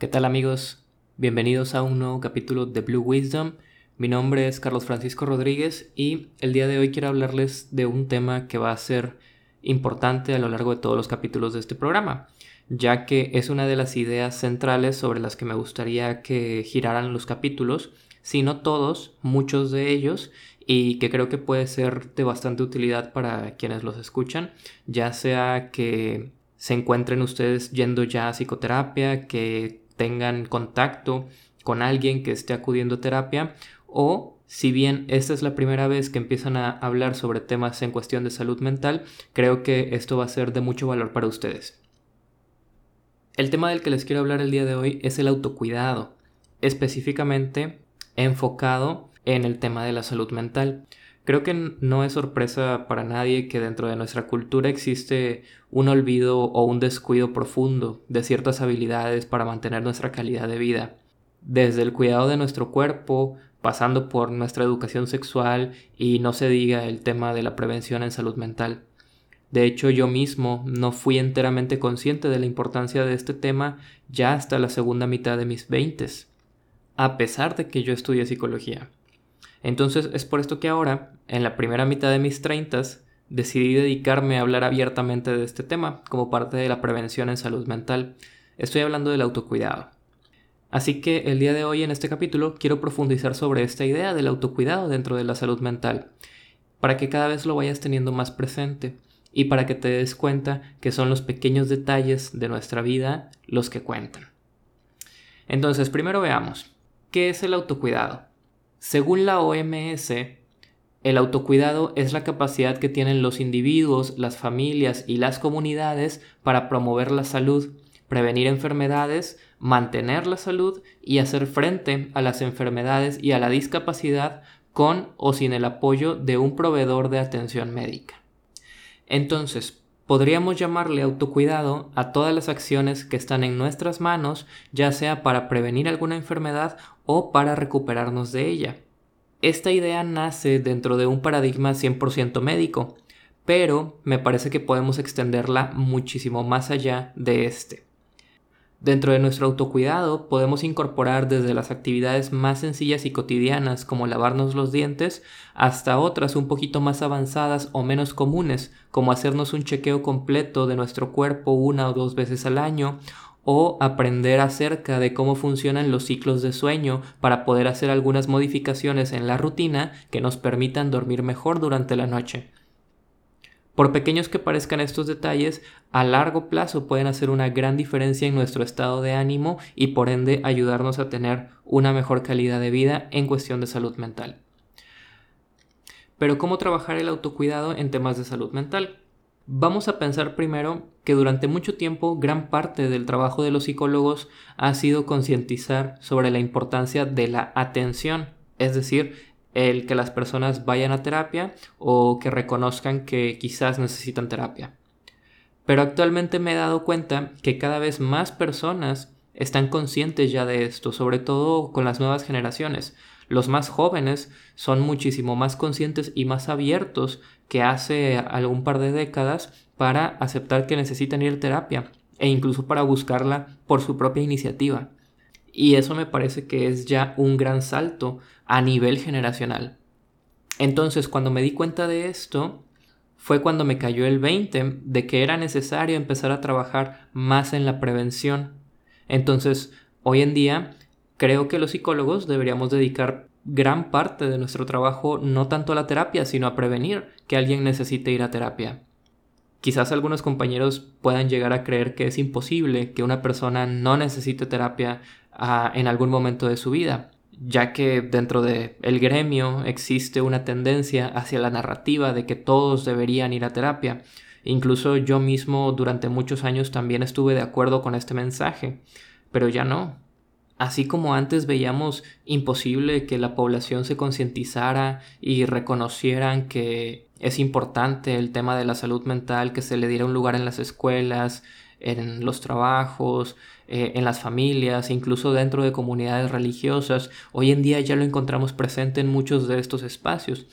¿Qué tal amigos? Bienvenidos a un nuevo capítulo de Blue Wisdom. Mi nombre es Carlos Francisco Rodríguez y el día de hoy quiero hablarles de un tema que va a ser importante a lo largo de todos los capítulos de este programa, ya que es una de las ideas centrales sobre las que me gustaría que giraran los capítulos, si no todos, muchos de ellos, y que creo que puede ser de bastante utilidad para quienes los escuchan, ya sea que se encuentren ustedes yendo ya a psicoterapia, que tengan contacto con alguien que esté acudiendo a terapia o si bien esta es la primera vez que empiezan a hablar sobre temas en cuestión de salud mental, creo que esto va a ser de mucho valor para ustedes. El tema del que les quiero hablar el día de hoy es el autocuidado, específicamente enfocado en el tema de la salud mental. Creo que no es sorpresa para nadie que dentro de nuestra cultura existe un olvido o un descuido profundo de ciertas habilidades para mantener nuestra calidad de vida. Desde el cuidado de nuestro cuerpo, pasando por nuestra educación sexual y no se diga el tema de la prevención en salud mental. De hecho, yo mismo no fui enteramente consciente de la importancia de este tema ya hasta la segunda mitad de mis veintes, a pesar de que yo estudié psicología. Entonces es por esto que ahora, en la primera mitad de mis treintas, decidí dedicarme a hablar abiertamente de este tema como parte de la prevención en salud mental. Estoy hablando del autocuidado. Así que el día de hoy en este capítulo quiero profundizar sobre esta idea del autocuidado dentro de la salud mental, para que cada vez lo vayas teniendo más presente y para que te des cuenta que son los pequeños detalles de nuestra vida los que cuentan. Entonces, primero veamos, ¿qué es el autocuidado? Según la OMS, el autocuidado es la capacidad que tienen los individuos, las familias y las comunidades para promover la salud, prevenir enfermedades, mantener la salud y hacer frente a las enfermedades y a la discapacidad con o sin el apoyo de un proveedor de atención médica. Entonces, podríamos llamarle autocuidado a todas las acciones que están en nuestras manos, ya sea para prevenir alguna enfermedad o para recuperarnos de ella. Esta idea nace dentro de un paradigma 100% médico, pero me parece que podemos extenderla muchísimo más allá de este. Dentro de nuestro autocuidado podemos incorporar desde las actividades más sencillas y cotidianas como lavarnos los dientes hasta otras un poquito más avanzadas o menos comunes como hacernos un chequeo completo de nuestro cuerpo una o dos veces al año o aprender acerca de cómo funcionan los ciclos de sueño para poder hacer algunas modificaciones en la rutina que nos permitan dormir mejor durante la noche. Por pequeños que parezcan estos detalles, a largo plazo pueden hacer una gran diferencia en nuestro estado de ánimo y por ende ayudarnos a tener una mejor calidad de vida en cuestión de salud mental. Pero ¿cómo trabajar el autocuidado en temas de salud mental? Vamos a pensar primero que durante mucho tiempo gran parte del trabajo de los psicólogos ha sido concientizar sobre la importancia de la atención, es decir, el que las personas vayan a terapia o que reconozcan que quizás necesitan terapia. Pero actualmente me he dado cuenta que cada vez más personas están conscientes ya de esto, sobre todo con las nuevas generaciones. Los más jóvenes son muchísimo más conscientes y más abiertos que hace algún par de décadas para aceptar que necesitan ir a terapia e incluso para buscarla por su propia iniciativa. Y eso me parece que es ya un gran salto a nivel generacional. Entonces, cuando me di cuenta de esto, fue cuando me cayó el 20 de que era necesario empezar a trabajar más en la prevención. Entonces, hoy en día, creo que los psicólogos deberíamos dedicar gran parte de nuestro trabajo no tanto a la terapia, sino a prevenir que alguien necesite ir a terapia. Quizás algunos compañeros puedan llegar a creer que es imposible que una persona no necesite terapia ah, en algún momento de su vida, ya que dentro del el gremio existe una tendencia hacia la narrativa de que todos deberían ir a terapia. Incluso yo mismo durante muchos años también estuve de acuerdo con este mensaje, pero ya no. Así como antes veíamos imposible que la población se concientizara y reconocieran que es importante el tema de la salud mental, que se le diera un lugar en las escuelas, en los trabajos, eh, en las familias, incluso dentro de comunidades religiosas. Hoy en día ya lo encontramos presente en muchos de estos espacios.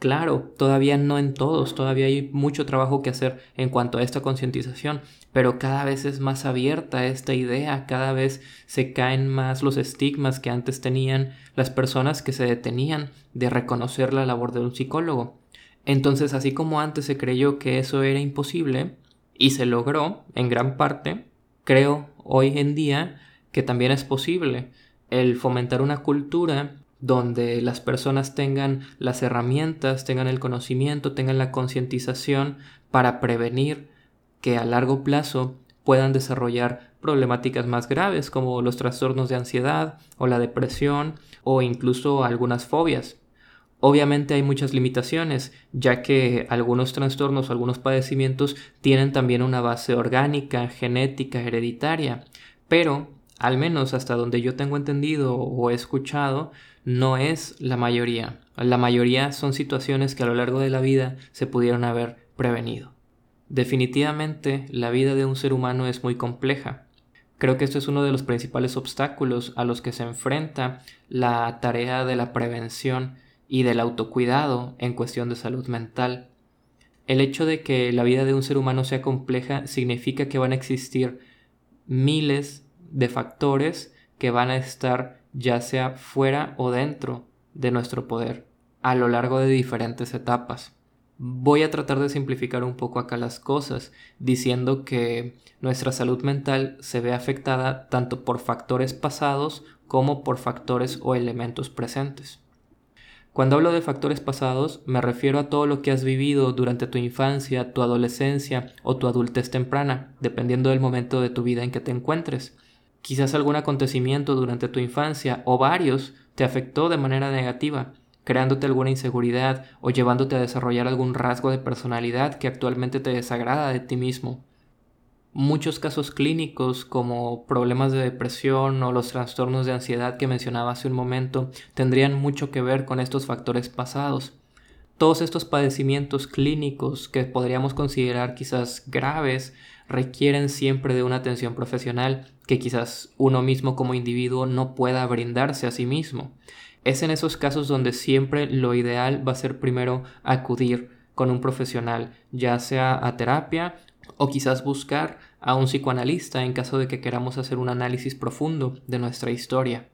Claro, todavía no en todos, todavía hay mucho trabajo que hacer en cuanto a esta concientización, pero cada vez es más abierta esta idea, cada vez se caen más los estigmas que antes tenían las personas que se detenían de reconocer la labor de un psicólogo. Entonces, así como antes se creyó que eso era imposible, y se logró en gran parte, creo hoy en día que también es posible el fomentar una cultura donde las personas tengan las herramientas, tengan el conocimiento, tengan la concientización para prevenir que a largo plazo puedan desarrollar problemáticas más graves como los trastornos de ansiedad o la depresión o incluso algunas fobias. Obviamente hay muchas limitaciones, ya que algunos trastornos o algunos padecimientos tienen también una base orgánica, genética, hereditaria, pero al menos hasta donde yo tengo entendido o he escuchado, no es la mayoría. La mayoría son situaciones que a lo largo de la vida se pudieron haber prevenido. Definitivamente la vida de un ser humano es muy compleja. Creo que esto es uno de los principales obstáculos a los que se enfrenta la tarea de la prevención y del autocuidado en cuestión de salud mental. El hecho de que la vida de un ser humano sea compleja significa que van a existir miles de factores que van a estar ya sea fuera o dentro de nuestro poder a lo largo de diferentes etapas. Voy a tratar de simplificar un poco acá las cosas, diciendo que nuestra salud mental se ve afectada tanto por factores pasados como por factores o elementos presentes. Cuando hablo de factores pasados, me refiero a todo lo que has vivido durante tu infancia, tu adolescencia o tu adultez temprana, dependiendo del momento de tu vida en que te encuentres. Quizás algún acontecimiento durante tu infancia o varios te afectó de manera negativa, creándote alguna inseguridad o llevándote a desarrollar algún rasgo de personalidad que actualmente te desagrada de ti mismo. Muchos casos clínicos como problemas de depresión o los trastornos de ansiedad que mencionaba hace un momento tendrían mucho que ver con estos factores pasados. Todos estos padecimientos clínicos que podríamos considerar quizás graves requieren siempre de una atención profesional que quizás uno mismo como individuo no pueda brindarse a sí mismo. Es en esos casos donde siempre lo ideal va a ser primero acudir con un profesional, ya sea a terapia o quizás buscar a un psicoanalista en caso de que queramos hacer un análisis profundo de nuestra historia.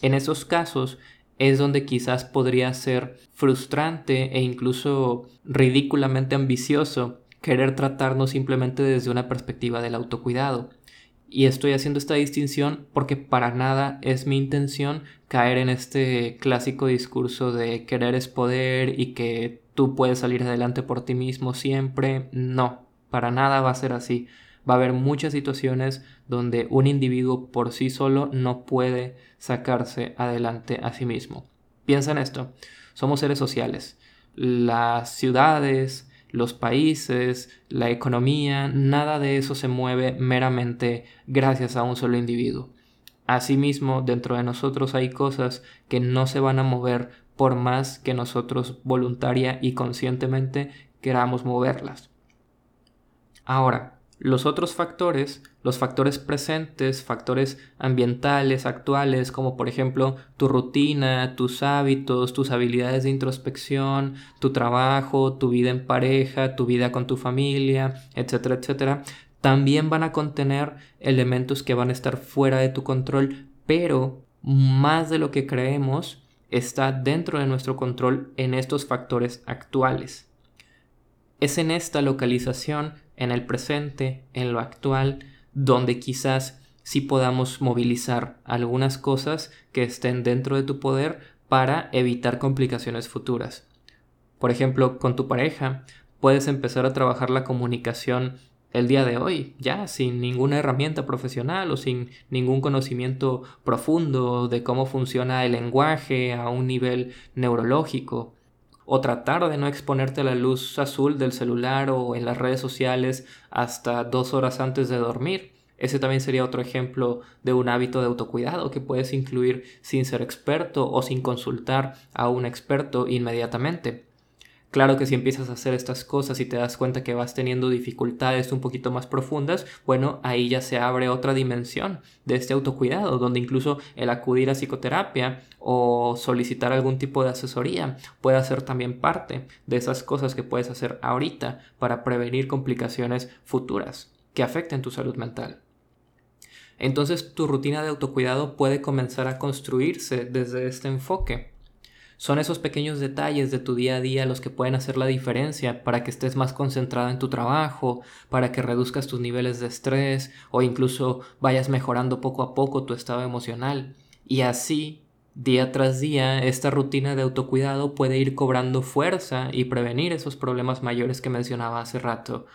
En esos casos es donde quizás podría ser frustrante e incluso ridículamente ambicioso querer tratarnos simplemente desde una perspectiva del autocuidado. Y estoy haciendo esta distinción porque para nada es mi intención caer en este clásico discurso de querer es poder y que tú puedes salir adelante por ti mismo siempre. No, para nada va a ser así. Va a haber muchas situaciones donde un individuo por sí solo no puede sacarse adelante a sí mismo. Piensa en esto. Somos seres sociales. Las ciudades, los países, la economía, nada de eso se mueve meramente gracias a un solo individuo. Asimismo, dentro de nosotros hay cosas que no se van a mover por más que nosotros voluntaria y conscientemente queramos moverlas. Ahora, los otros factores, los factores presentes, factores ambientales, actuales, como por ejemplo tu rutina, tus hábitos, tus habilidades de introspección, tu trabajo, tu vida en pareja, tu vida con tu familia, etcétera, etcétera, también van a contener elementos que van a estar fuera de tu control, pero más de lo que creemos está dentro de nuestro control en estos factores actuales. Es en esta localización en el presente, en lo actual, donde quizás sí podamos movilizar algunas cosas que estén dentro de tu poder para evitar complicaciones futuras. Por ejemplo, con tu pareja, puedes empezar a trabajar la comunicación el día de hoy, ya sin ninguna herramienta profesional o sin ningún conocimiento profundo de cómo funciona el lenguaje a un nivel neurológico o tratar de no exponerte a la luz azul del celular o en las redes sociales hasta dos horas antes de dormir. Ese también sería otro ejemplo de un hábito de autocuidado que puedes incluir sin ser experto o sin consultar a un experto inmediatamente. Claro que si empiezas a hacer estas cosas y te das cuenta que vas teniendo dificultades un poquito más profundas, bueno, ahí ya se abre otra dimensión de este autocuidado, donde incluso el acudir a psicoterapia o solicitar algún tipo de asesoría puede ser también parte de esas cosas que puedes hacer ahorita para prevenir complicaciones futuras que afecten tu salud mental. Entonces tu rutina de autocuidado puede comenzar a construirse desde este enfoque son esos pequeños detalles de tu día a día los que pueden hacer la diferencia para que estés más concentrada en tu trabajo, para que reduzcas tus niveles de estrés o incluso vayas mejorando poco a poco tu estado emocional. Y así, día tras día, esta rutina de autocuidado puede ir cobrando fuerza y prevenir esos problemas mayores que mencionaba hace rato.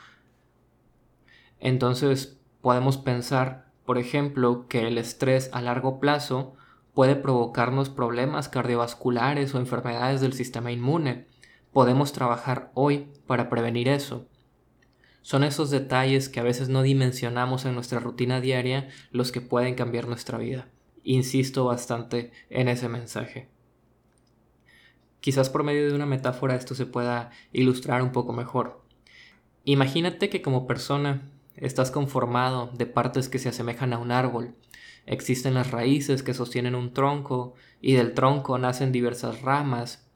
Entonces, podemos pensar, por ejemplo, que el estrés a largo plazo puede provocarnos problemas cardiovasculares o enfermedades del sistema inmune. Podemos trabajar hoy para prevenir eso. Son esos detalles que a veces no dimensionamos en nuestra rutina diaria los que pueden cambiar nuestra vida. Insisto bastante en ese mensaje. Quizás por medio de una metáfora esto se pueda ilustrar un poco mejor. Imagínate que como persona estás conformado de partes que se asemejan a un árbol Existen las raíces que sostienen un tronco y del tronco nacen diversas ramas.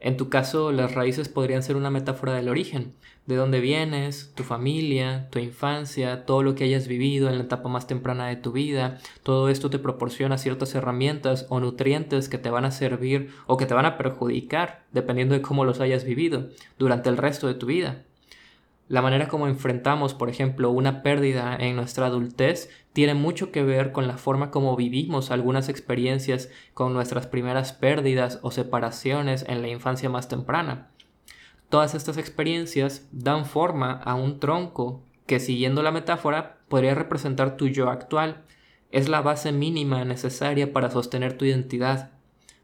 En tu caso, las raíces podrían ser una metáfora del origen, de dónde vienes, tu familia, tu infancia, todo lo que hayas vivido en la etapa más temprana de tu vida. Todo esto te proporciona ciertas herramientas o nutrientes que te van a servir o que te van a perjudicar, dependiendo de cómo los hayas vivido, durante el resto de tu vida. La manera como enfrentamos, por ejemplo, una pérdida en nuestra adultez tiene mucho que ver con la forma como vivimos algunas experiencias con nuestras primeras pérdidas o separaciones en la infancia más temprana. Todas estas experiencias dan forma a un tronco que, siguiendo la metáfora, podría representar tu yo actual. Es la base mínima necesaria para sostener tu identidad.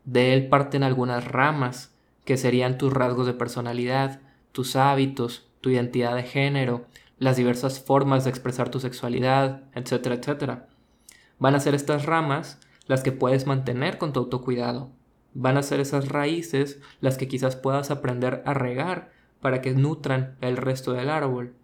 De él parten algunas ramas, que serían tus rasgos de personalidad, tus hábitos, tu identidad de género, las diversas formas de expresar tu sexualidad, etcétera, etcétera. Van a ser estas ramas las que puedes mantener con tu autocuidado. Van a ser esas raíces las que quizás puedas aprender a regar para que nutran el resto del árbol.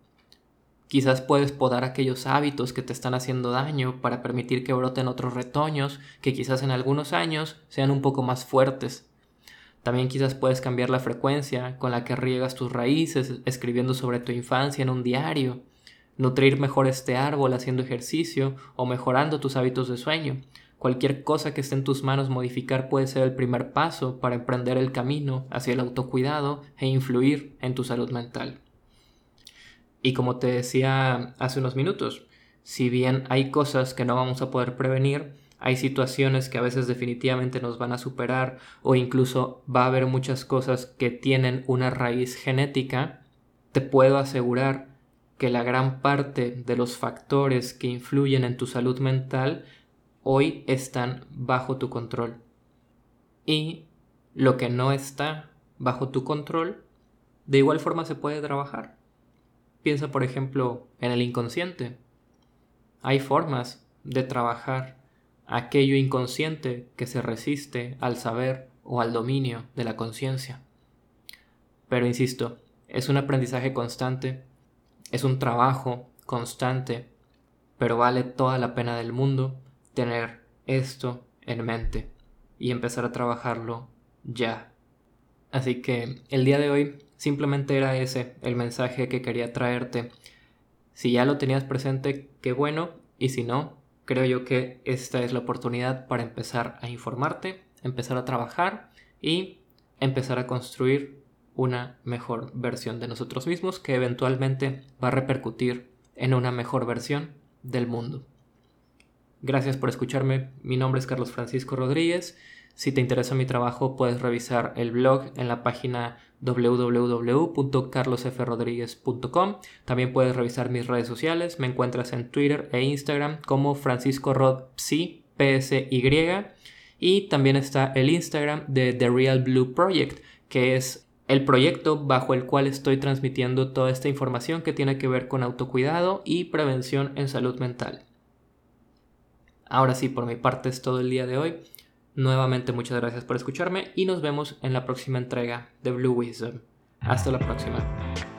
Quizás puedes podar aquellos hábitos que te están haciendo daño para permitir que broten otros retoños que quizás en algunos años sean un poco más fuertes también quizás puedes cambiar la frecuencia con la que riegas tus raíces, escribiendo sobre tu infancia en un diario, nutrir mejor este árbol haciendo ejercicio o mejorando tus hábitos de sueño. Cualquier cosa que esté en tus manos modificar puede ser el primer paso para emprender el camino hacia el autocuidado e influir en tu salud mental. Y como te decía hace unos minutos, si bien hay cosas que no vamos a poder prevenir, hay situaciones que a veces definitivamente nos van a superar o incluso va a haber muchas cosas que tienen una raíz genética, te puedo asegurar que la gran parte de los factores que influyen en tu salud mental hoy están bajo tu control. Y lo que no está bajo tu control, de igual forma se puede trabajar. Piensa, por ejemplo, en el inconsciente. Hay formas de trabajar aquello inconsciente que se resiste al saber o al dominio de la conciencia. Pero insisto, es un aprendizaje constante, es un trabajo constante, pero vale toda la pena del mundo tener esto en mente y empezar a trabajarlo ya. Así que el día de hoy simplemente era ese el mensaje que quería traerte. Si ya lo tenías presente, qué bueno, y si no, creo yo que esta es la oportunidad para empezar a informarte, empezar a trabajar y empezar a construir una mejor versión de nosotros mismos que eventualmente va a repercutir en una mejor versión del mundo. Gracias por escucharme, mi nombre es Carlos Francisco Rodríguez. Si te interesa mi trabajo puedes revisar el blog en la página www.carlosfrodriguez.com. También puedes revisar mis redes sociales. Me encuentras en Twitter e Instagram como Francisco Rod Psi, PSY. Y también está el Instagram de The Real Blue Project, que es el proyecto bajo el cual estoy transmitiendo toda esta información que tiene que ver con autocuidado y prevención en salud mental. Ahora sí, por mi parte es todo el día de hoy. Nuevamente muchas gracias por escucharme y nos vemos en la próxima entrega de Blue Wisdom. Hasta la próxima.